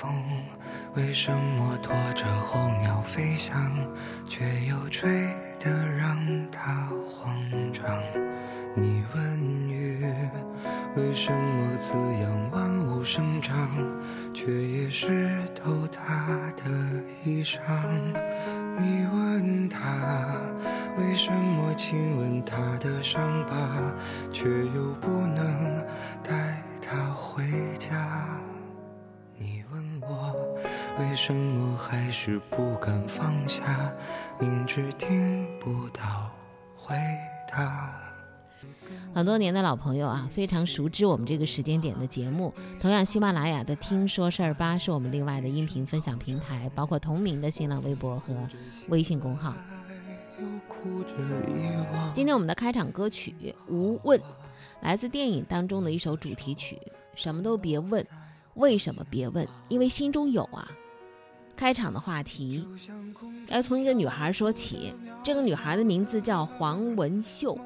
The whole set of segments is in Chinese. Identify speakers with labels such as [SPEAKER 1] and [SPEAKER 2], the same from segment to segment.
[SPEAKER 1] 风，为什么拖着候鸟飞翔，却又吹得让它慌张？你问雨，为什么滋养万物生长，却也湿透它的衣裳？你问他，为什么亲吻他的伤疤，却又不能带他回家？为什么还是不敢放下，明知听不到回答。
[SPEAKER 2] 很多年的老朋友啊，非常熟知我们这个时间点的节目。同样，喜马拉雅的“听说事儿吧”是我们另外的音频分享平台，包括同名的新浪微博和微信公号。今天我们的开场歌曲《无问》，来自电影当中的一首主题曲。什么都别问，为什么别问？因为心中有啊。开场的话题要从一个女孩说起，这个女孩的名字叫黄文秀。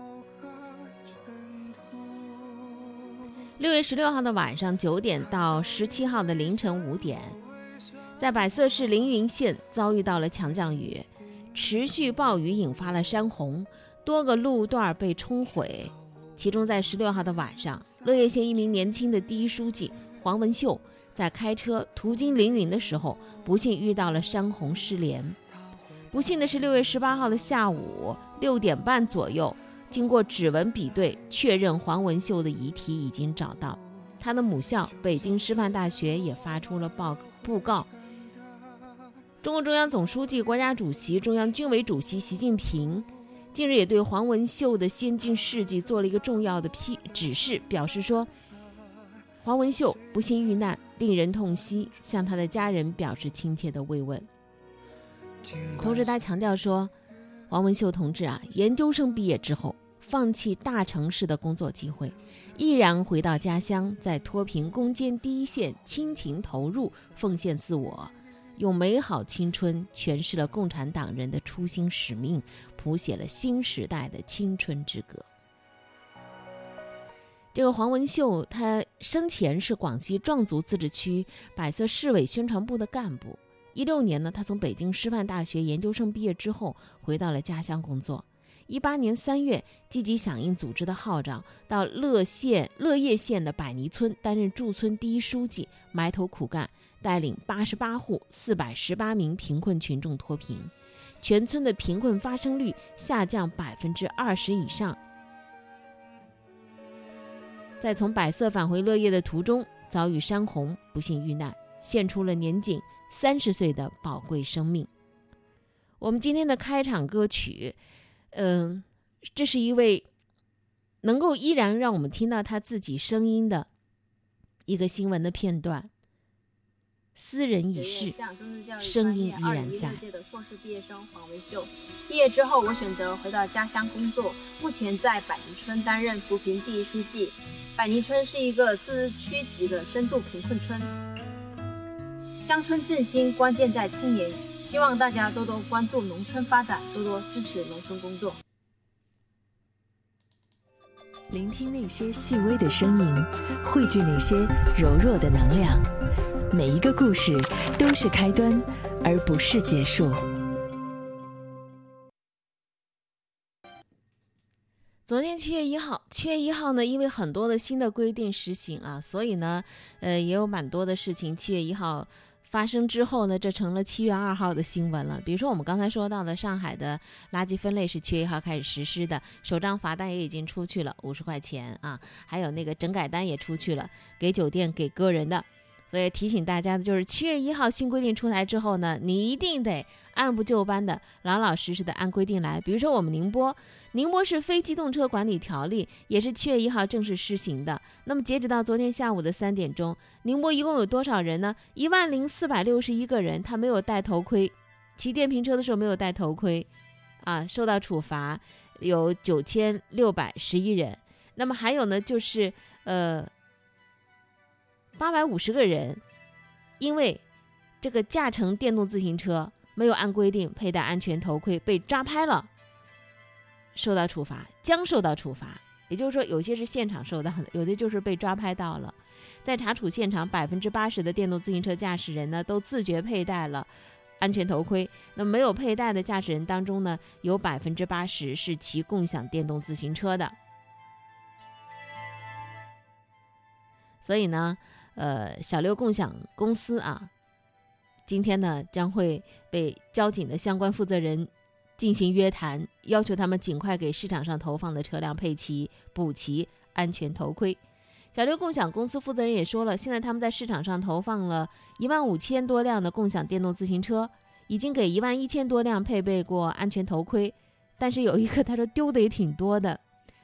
[SPEAKER 2] 六月十六号的晚上九点到十七号的凌晨五点，在百色市凌云县遭遇到了强降雨，持续暴雨引发了山洪，多个路段被冲毁。其中，在十六号的晚上，乐业县一名年轻的第一书记黄文秀在开车途经凌云的时候，不幸遇到了山洪失联。不幸的是，六月十八号的下午六点半左右。经过指纹比对，确认黄文秀的遗体已经找到。他的母校北京师范大学也发出了报布告。中共中央总书记、国家主席、中央军委主席习近平近日也对黄文秀的先进事迹做了一个重要的批指示，表示说：黄文秀不幸遇难，令人痛惜，向他的家人表示亲切的慰问。同时，他强调说，黄文秀同志啊，研究生毕业之后。放弃大城市的工作机会，毅然回到家乡，在脱贫攻坚第一线倾情投入，奉献自我，用美好青春诠释了共产党人的初心使命，谱写了新时代的青春之歌。这个黄文秀，他生前是广西壮族自治区百色市委宣传部的干部。一六年呢，他从北京师范大学研究生毕业之后，回到了家乡工作。一八年三月，积极响应组织的号召，到乐县乐业县的百泥村担任驻村第一书记，埋头苦干，带领八十八户四百十八名贫困群众脱贫，全村的贫困发生率下降百分之二十以上。在从百色返回乐业的途中，遭遇山洪，不幸遇难，献出了年仅三十岁的宝贵生命。我们今天的开场歌曲。嗯，这是一位能够依然让我们听到他自己声音的一个新闻的片段。斯人已逝，声音依然在。
[SPEAKER 3] 届的硕士毕业生黄维秀，毕业之后我选择回到家乡工作，目前在百泥村担任扶贫第一书记。百泥村是一个自治区级的深度贫困村，乡村振兴关键在青年。希望大家多多关注农村发展，多多支持农村工作。
[SPEAKER 4] 聆听那些细微的声音，汇聚那些柔弱的能量。每一个故事都是开端，而不是结束。
[SPEAKER 2] 昨天七月一号，七月一号呢，因为很多的新的规定实行啊，所以呢，呃，也有蛮多的事情。七月一号。发生之后呢，这成了七月二号的新闻了。比如说我们刚才说到的，上海的垃圾分类是七月一号开始实施的，首张罚单也已经出去了，五十块钱啊，还有那个整改单也出去了，给酒店、给个人的。所以提醒大家的就是，七月一号新规定出台之后呢，你一定得按部就班的、老老实实的按规定来。比如说我们宁波，宁波市非机动车管理条例也是七月一号正式施行的。那么截止到昨天下午的三点钟，宁波一共有多少人呢？一万零四百六十一个人，他没有戴头盔，骑电瓶车的时候没有戴头盔，啊，受到处罚有九千六百十一人。那么还有呢，就是呃。八百五十个人，因为这个驾乘电动自行车没有按规定佩戴安全头盔被抓拍了，受到处罚，将受到处罚。也就是说，有些是现场受到的，有的就是被抓拍到了。在查处现场，百分之八十的电动自行车驾驶人呢都自觉佩戴了安全头盔。那没有佩戴的驾驶人当中呢，有百分之八十是骑共享电动自行车的。所以呢，呃，小六共享公司啊，今天呢将会被交警的相关负责人进行约谈，要求他们尽快给市场上投放的车辆配齐、补齐安全头盔。小六共享公司负责人也说了，现在他们在市场上投放了一万五千多辆的共享电动自行车，已经给一万一千多辆配备过安全头盔，但是有一个他说丢的也挺多的，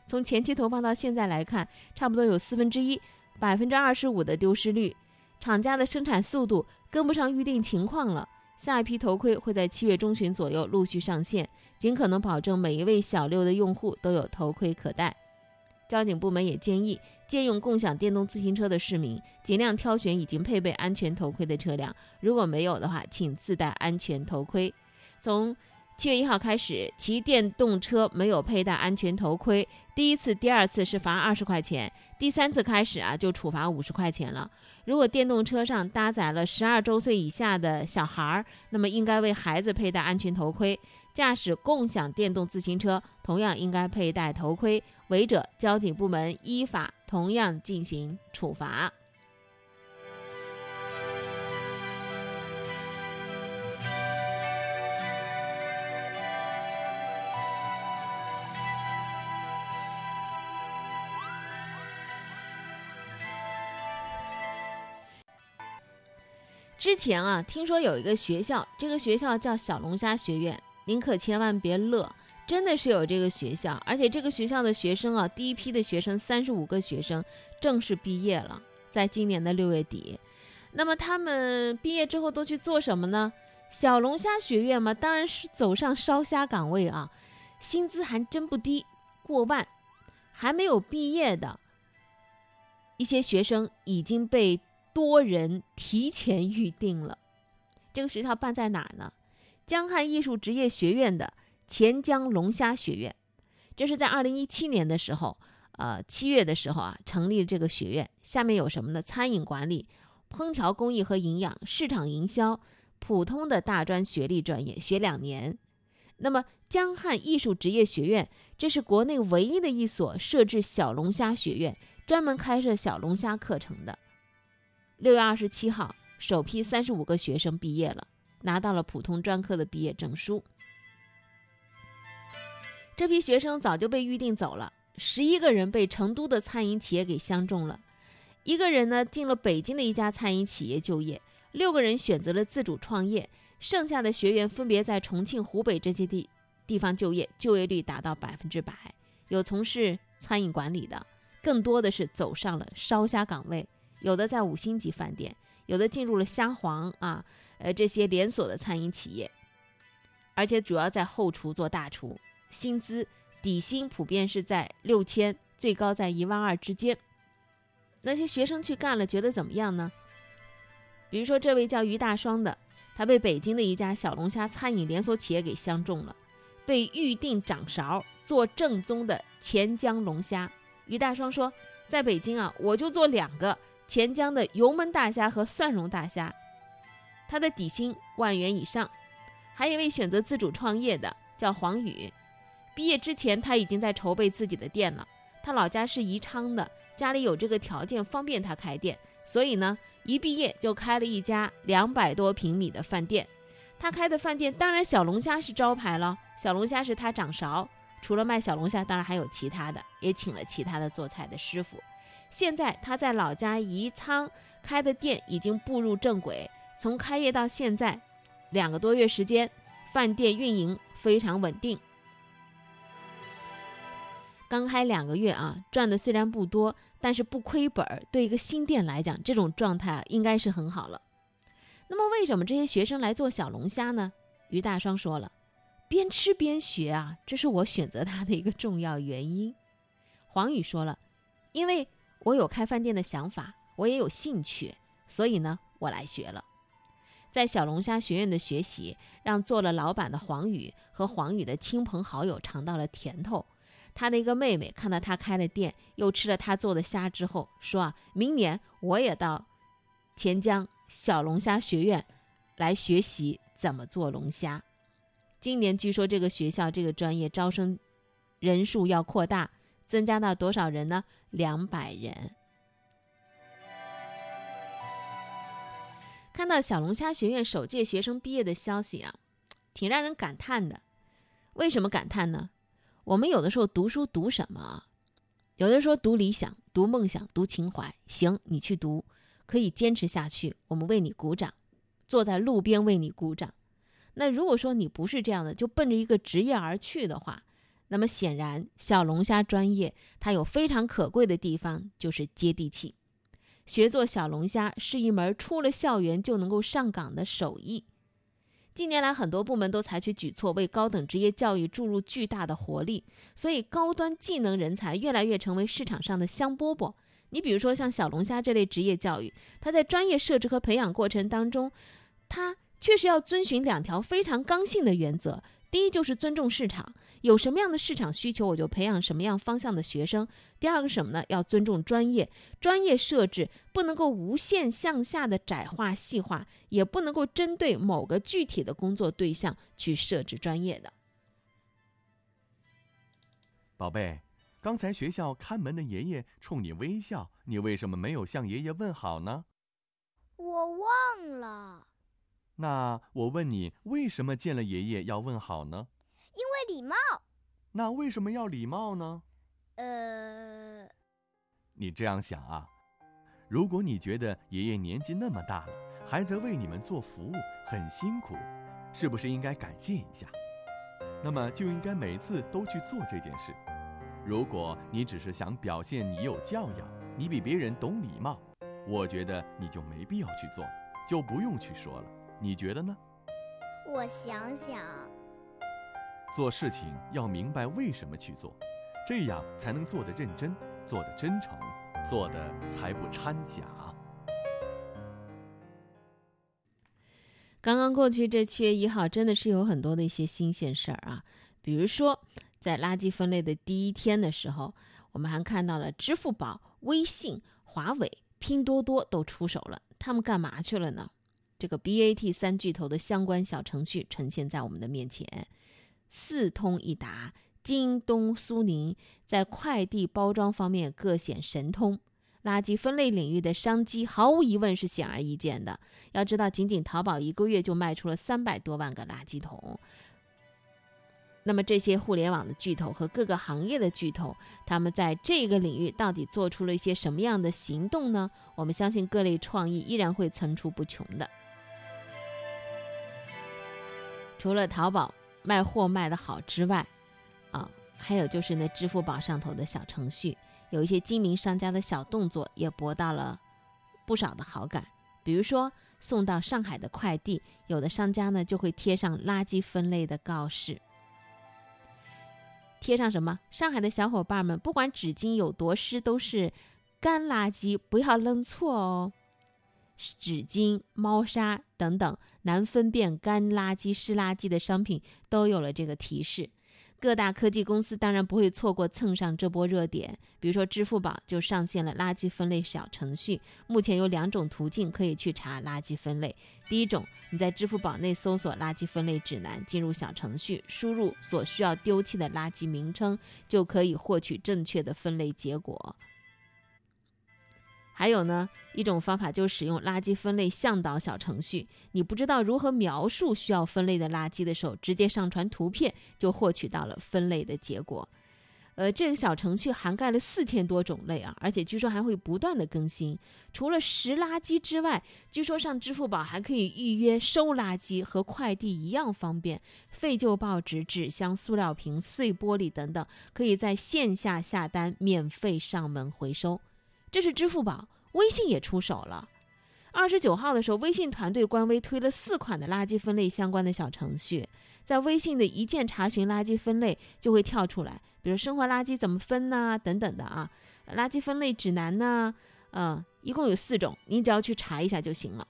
[SPEAKER 2] 从前期投放到现在来看，差不多有四分之一。百分之二十五的丢失率，厂家的生产速度跟不上预定情况了。下一批头盔会在七月中旬左右陆续上线，尽可能保证每一位小六的用户都有头盔可戴。交警部门也建议，借用共享电动自行车的市民尽量挑选已经配备安全头盔的车辆，如果没有的话，请自带安全头盔。从七月一号开始，骑电动车没有佩戴安全头盔，第一次、第二次是罚二十块钱，第三次开始啊就处罚五十块钱了。如果电动车上搭载了十二周岁以下的小孩儿，那么应该为孩子佩戴安全头盔。驾驶共享电动自行车同样应该佩戴头盔，违者交警部门依法同样进行处罚。之前啊，听说有一个学校，这个学校叫小龙虾学院，您可千万别乐，真的是有这个学校，而且这个学校的学生啊，第一批的学生三十五个学生正式毕业了，在今年的六月底。那么他们毕业之后都去做什么呢？小龙虾学院嘛，当然是走上烧虾岗位啊，薪资还真不低，过万。还没有毕业的一些学生已经被。多人提前预定了，这个学校办在哪儿呢？江汉艺术职业学院的钱江龙虾学院，这是在二零一七年的时候，呃，七月的时候啊，成立这个学院。下面有什么呢？餐饮管理、烹调工艺和营养、市场营销、普通的大专学历专业，学两年。那么江汉艺术职业学院，这是国内唯一的一所设置小龙虾学院，专门开设小龙虾课程的。六月二十七号，首批三十五个学生毕业了，拿到了普通专科的毕业证书。这批学生早就被预定走了，十一个人被成都的餐饮企业给相中了，一个人呢进了北京的一家餐饮企业就业，六个人选择了自主创业，剩下的学员分别在重庆、湖北这些地地方就业，就业率达到百分之百。有从事餐饮管理的，更多的是走上了烧虾岗位。有的在五星级饭店，有的进入了虾皇啊，呃这些连锁的餐饮企业，而且主要在后厨做大厨，薪资底薪普遍是在六千，最高在一万二之间。那些学生去干了，觉得怎么样呢？比如说这位叫于大双的，他被北京的一家小龙虾餐饮连锁企业给相中了，被预定掌勺做正宗的钱江龙虾。于大双说，在北京啊，我就做两个。钱江的油焖大虾和蒜蓉大虾，他的底薪万元以上。还有一位选择自主创业的叫黄宇，毕业之前他已经在筹备自己的店了。他老家是宜昌的，家里有这个条件方便他开店，所以呢，一毕业就开了一家两百多平米的饭店。他开的饭店当然小龙虾是招牌了，小龙虾是他掌勺。除了卖小龙虾，当然还有其他的，也请了其他的做菜的师傅。现在他在老家宜昌开的店已经步入正轨，从开业到现在两个多月时间，饭店运营非常稳定。刚开两个月啊，赚的虽然不多，但是不亏本儿。对一个新店来讲，这种状态应该是很好了。那么，为什么这些学生来做小龙虾呢？于大双说了，边吃边学啊，这是我选择他的一个重要原因。黄宇说了，因为。我有开饭店的想法，我也有兴趣，所以呢，我来学了。在小龙虾学院的学习，让做了老板的黄宇和黄宇的亲朋好友尝到了甜头。他的一个妹妹看到他开了店，又吃了他做的虾之后，说啊，明年我也到钱江小龙虾学院来学习怎么做龙虾。今年据说这个学校这个专业招生人数要扩大，增加到多少人呢？两百人。看到小龙虾学院首届学生毕业的消息啊，挺让人感叹的。为什么感叹呢？我们有的时候读书读什么？有的说读理想、读梦想、读情怀。行，你去读，可以坚持下去，我们为你鼓掌，坐在路边为你鼓掌。那如果说你不是这样的，就奔着一个职业而去的话，那么显然小龙虾专业它有非常可贵的地方，就是接地气。学做小龙虾是一门出了校园就能够上岗的手艺。近年来，很多部门都采取举措，为高等职业教育注入巨大的活力，所以高端技能人才越来越成为市场上的香饽饽。你比如说，像小龙虾这类职业教育，它在专业设置和培养过程当中，它确实要遵循两条非常刚性的原则。第一就是尊重市场，有什么样的市场需求，我就培养什么样方向的学生。第二个什么呢？要尊重专业，专业设置不能够无限向下的窄化细化，也不能够针对某个具体的工作对象去设置专业的。
[SPEAKER 5] 宝贝，刚才学校看门的爷爷冲你微笑，你为什么没有向爷爷问好呢？
[SPEAKER 6] 我忘了。
[SPEAKER 5] 那我问你，为什么见了爷爷要问好呢？
[SPEAKER 6] 因为礼貌。
[SPEAKER 5] 那为什么要礼貌呢？
[SPEAKER 6] 呃，
[SPEAKER 5] 你这样想啊？如果你觉得爷爷年纪那么大了，还在为你们做服务，很辛苦，是不是应该感谢一下？那么就应该每次都去做这件事。如果你只是想表现你有教养，你比别人懂礼貌，我觉得你就没必要去做，就不用去说了。你觉得呢？
[SPEAKER 6] 我想想，
[SPEAKER 5] 做事情要明白为什么去做，这样才能做得认真，做得真诚，做的才不掺假。
[SPEAKER 2] 刚刚过去这七月一号，真的是有很多的一些新鲜事儿啊，比如说在垃圾分类的第一天的时候，我们还看到了支付宝、微信、华为、拼多多都出手了，他们干嘛去了呢？这个 BAT 三巨头的相关小程序呈现在我们的面前，四通一达、京东、苏宁在快递包装方面各显神通，垃圾分类领域的商机毫无疑问是显而易见的。要知道，仅仅淘宝一个月就卖出了三百多万个垃圾桶。那么，这些互联网的巨头和各个行业的巨头，他们在这个领域到底做出了一些什么样的行动呢？我们相信各类创意依然会层出不穷的。除了淘宝卖货卖的好之外，啊，还有就是那支付宝上头的小程序，有一些精明商家的小动作也博到了不少的好感。比如说送到上海的快递，有的商家呢就会贴上垃圾分类的告示，贴上什么？上海的小伙伴们，不管纸巾有多湿，都是干垃圾，不要扔错哦。纸巾、猫砂等等难分辨干垃圾、湿垃圾的商品都有了这个提示。各大科技公司当然不会错过蹭上这波热点。比如说，支付宝就上线了垃圾分类小程序。目前有两种途径可以去查垃圾分类。第一种，你在支付宝内搜索“垃圾分类指南”，进入小程序，输入所需要丢弃的垃圾名称，就可以获取正确的分类结果。还有呢，一种方法就是使用垃圾分类向导小程序。你不知道如何描述需要分类的垃圾的时候，直接上传图片就获取到了分类的结果。呃，这个小程序涵盖了四千多种类啊，而且据说还会不断的更新。除了拾垃圾之外，据说上支付宝还可以预约收垃圾，和快递一样方便。废旧报纸、纸箱、塑料瓶、碎玻璃等等，可以在线下下单，免费上门回收。这是支付宝，微信也出手了。二十九号的时候，微信团队官微推了四款的垃圾分类相关的小程序，在微信的一键查询垃圾分类就会跳出来，比如生活垃圾怎么分呐等等的啊，垃圾分类指南呐，嗯，一共有四种，你只要去查一下就行了。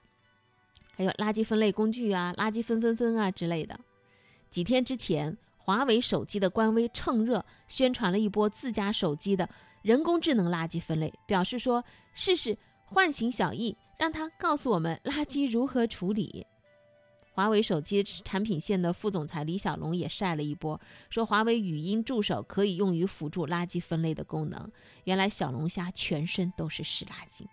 [SPEAKER 2] 还有垃圾分类工具啊，垃圾分分分啊之类的。几天之前。华为手机的官微趁热宣传了一波自家手机的人工智能垃圾分类，表示说试试唤醒小艺，让他告诉我们垃圾如何处理。华为手机产品线的副总裁李小龙也晒了一波，说华为语音助手可以用于辅助垃圾分类的功能。原来小龙虾全身都是湿垃圾，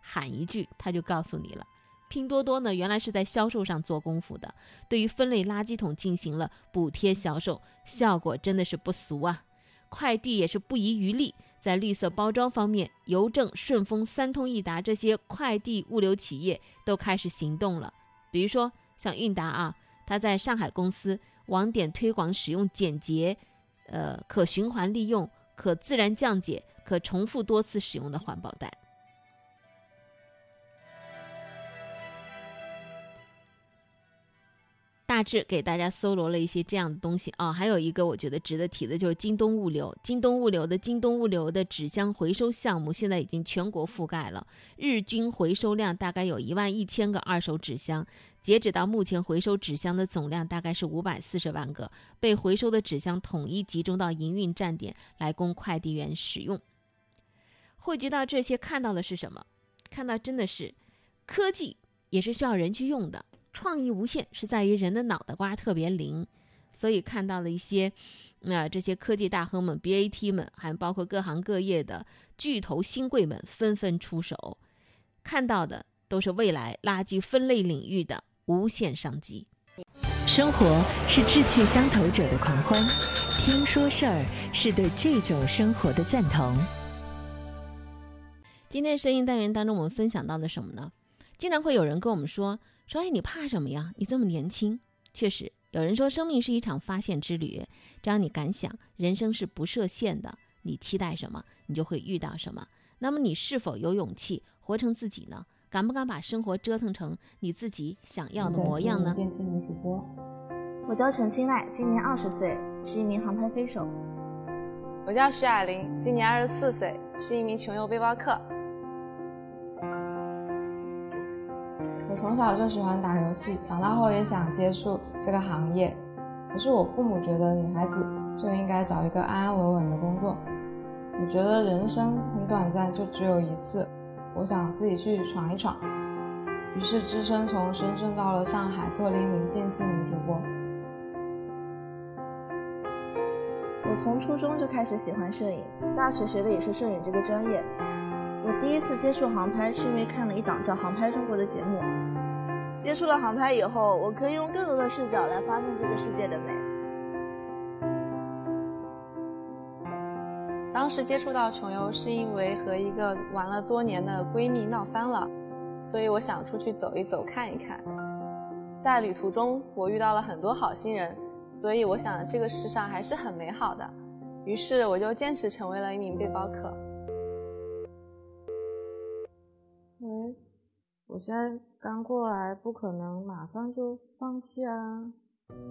[SPEAKER 2] 喊一句他就告诉你了。拼多多呢，原来是在销售上做功夫的，对于分类垃圾桶进行了补贴销售，效果真的是不俗啊。快递也是不遗余力，在绿色包装方面，邮政、顺丰、三通一达这些快递物流企业都开始行动了，比如说。像韵达啊，它在上海公司网点推广使用简洁、呃可循环利用、可自然降解、可重复多次使用的环保袋。大致给大家搜罗了一些这样的东西啊，还有一个我觉得值得提的，就是京东物流。京东物流的京东物流的纸箱回收项目现在已经全国覆盖了，日均回收量大概有一万一千个二手纸箱。截止到目前，回收纸箱的总量大概是五百四十万个，被回收的纸箱统一集中到营运站点来供快递员使用。汇聚到这些，看到的是什么？看到真的是科技也是需要人去用的。创意无限是在于人的脑袋瓜特别灵，所以看到了一些，那这些科技大亨们、BAT 们，还包括各行各业的巨头新贵们纷纷出手，看到的都是未来垃圾分类领域的无限商机。
[SPEAKER 4] 生活是志趣相投者的狂欢，听说事儿是对这种生活的赞同。
[SPEAKER 2] 今天声音单元当中，我们分享到了什么呢？经常会有人跟我们说。说：“哎，你怕什么呀？你这么年轻。确实，有人说生命是一场发现之旅，只要你敢想，人生是不设限的。你期待什么，你就会遇到什么。那么，你是否有勇气活成自己呢？敢不敢把生活折腾成你自己想要的模样呢？”
[SPEAKER 7] 电竞女主播，
[SPEAKER 8] 我叫陈青奈，今年二十岁，是一名航拍飞手。
[SPEAKER 9] 我叫徐雅玲，今年二十四岁，是一名穷游背包客。
[SPEAKER 7] 我从小就喜欢打游戏，长大后也想接触这个行业。可是我父母觉得女孩子就应该找一个安安稳稳的工作。我觉得人生很短暂，就只有一次，我想自己去闯一闯。于是，只身从深圳到了上海，做了一名电竞女主播。
[SPEAKER 8] 我从初中就开始喜欢摄影，大学学的也是摄影这个专业。我第一次接触航拍，是因为看了一档叫《航拍中国》的节目。接触了航拍以后，我可以用更多的视角来发现这个世界的美。
[SPEAKER 9] 当时接触到穷游，是因为和一个玩了多年的闺蜜闹翻了，所以我想出去走一走，看一看。在旅途中，我遇到了很多好心人，所以我想这个世上还是很美好的。于是我就坚持成为了一名背包客。
[SPEAKER 7] 我现在刚过来，不可能马上就放弃啊！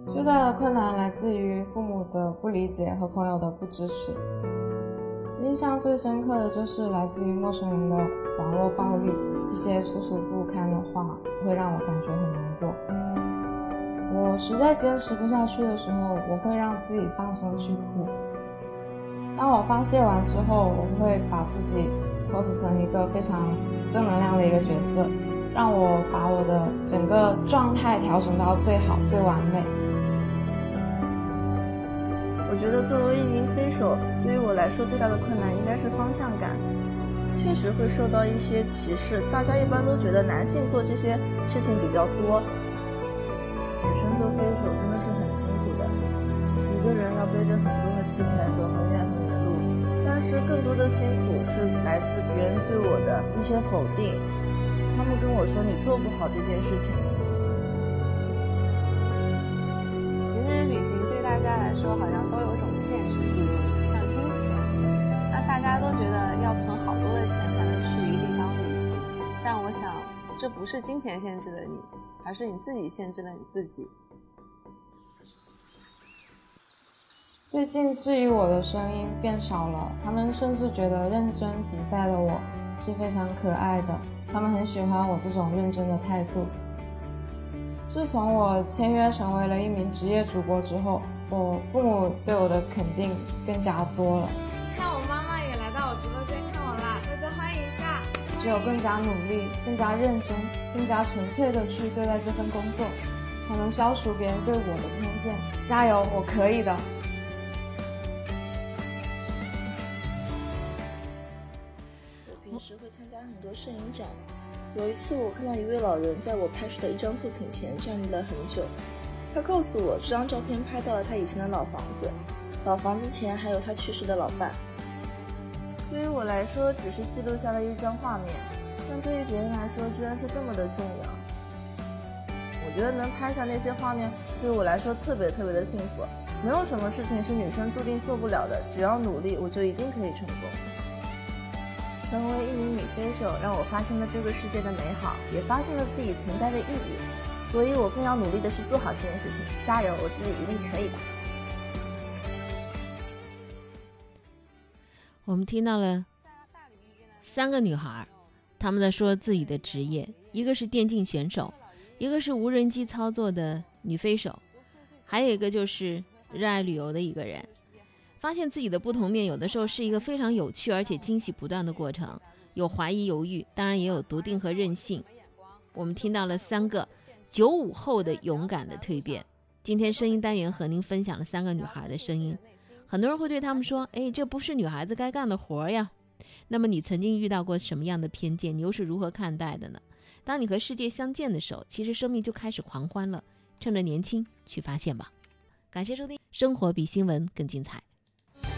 [SPEAKER 7] 最大的困难来自于父母的不理解和朋友的不支持。印象最深刻的就是来自于陌生人的网络暴力，一些楚楚不堪的话会让我感觉很难过。我实在坚持不下去的时候，我会让自己放声去哭。当我发泄完之后，我会把自己 cos 成一个非常。正能量的一个角色，让我把我的整个状态调整到最好、最完美。
[SPEAKER 8] 我觉得作为一名飞手，对于我来说最大的困难应该是方向感。确实会受到一些歧视，大家一般都觉得男性做这些事情比较多。女生做飞手真的是很辛苦的，一个人要背着很重的器材走很远很远路。但是更多的辛苦是来自别人对我的一些否定，他们跟我说你做不好这件事情。
[SPEAKER 9] 其实旅行对大家来说好像都有一种限制，比如像金钱，那大家都觉得要存好多的钱才能去一个地方旅行，但我想这不是金钱限制了你，而是你自己限制了你自己。
[SPEAKER 7] 最近质疑我的声音变少了，他们甚至觉得认真比赛的我是非常可爱的，他们很喜欢我这种认真的态度。自从我签约成为了一名职业主播之后，我父母对我的肯定更加多了。
[SPEAKER 10] 看我妈妈也来到我直播间看我啦，大家欢迎一下！
[SPEAKER 7] 只有更加努力、更加认真、更加纯粹的去对待这份工作，才能消除别人对我的偏见。加油，我可以的！
[SPEAKER 8] 有一次我看到一位老人在我拍摄的一张作品前站立了很久，他告诉我这张照片拍到了他以前的老房子，老房子前还有他去世的老伴。对于我来说，只是记录下了一张画面，但对于别人来说，居然是这么的重要。我觉得能拍下那些画面，对我来说特别特别的幸福。没有什么事情是女生注定做不了的，只要努力，我就一定可以成功。成为一名女飞手，让我发现了这个世界的美好，也发现了自己存在的意义。所以我更要努力的去做好这件事情。加油，我自己一定可以的。
[SPEAKER 2] 我们听到了三个女孩，她们在说自己的职业，一个是电竞选手，一个是无人机操作的女飞手，还有一个就是热爱旅游的一个人。发现自己的不同面，有的时候是一个非常有趣而且惊喜不断的过程，有怀疑犹豫，当然也有笃定和任性。我们听到了三个九五后的勇敢的蜕变。今天声音单元和您分享了三个女孩的声音。很多人会对他们说：“哎，这不是女孩子该干的活呀。”那么你曾经遇到过什么样的偏见？你又是如何看待的呢？当你和世界相见的时候，其实生命就开始狂欢了。趁着年轻去发现吧。感谢收听，生活比新闻更精彩。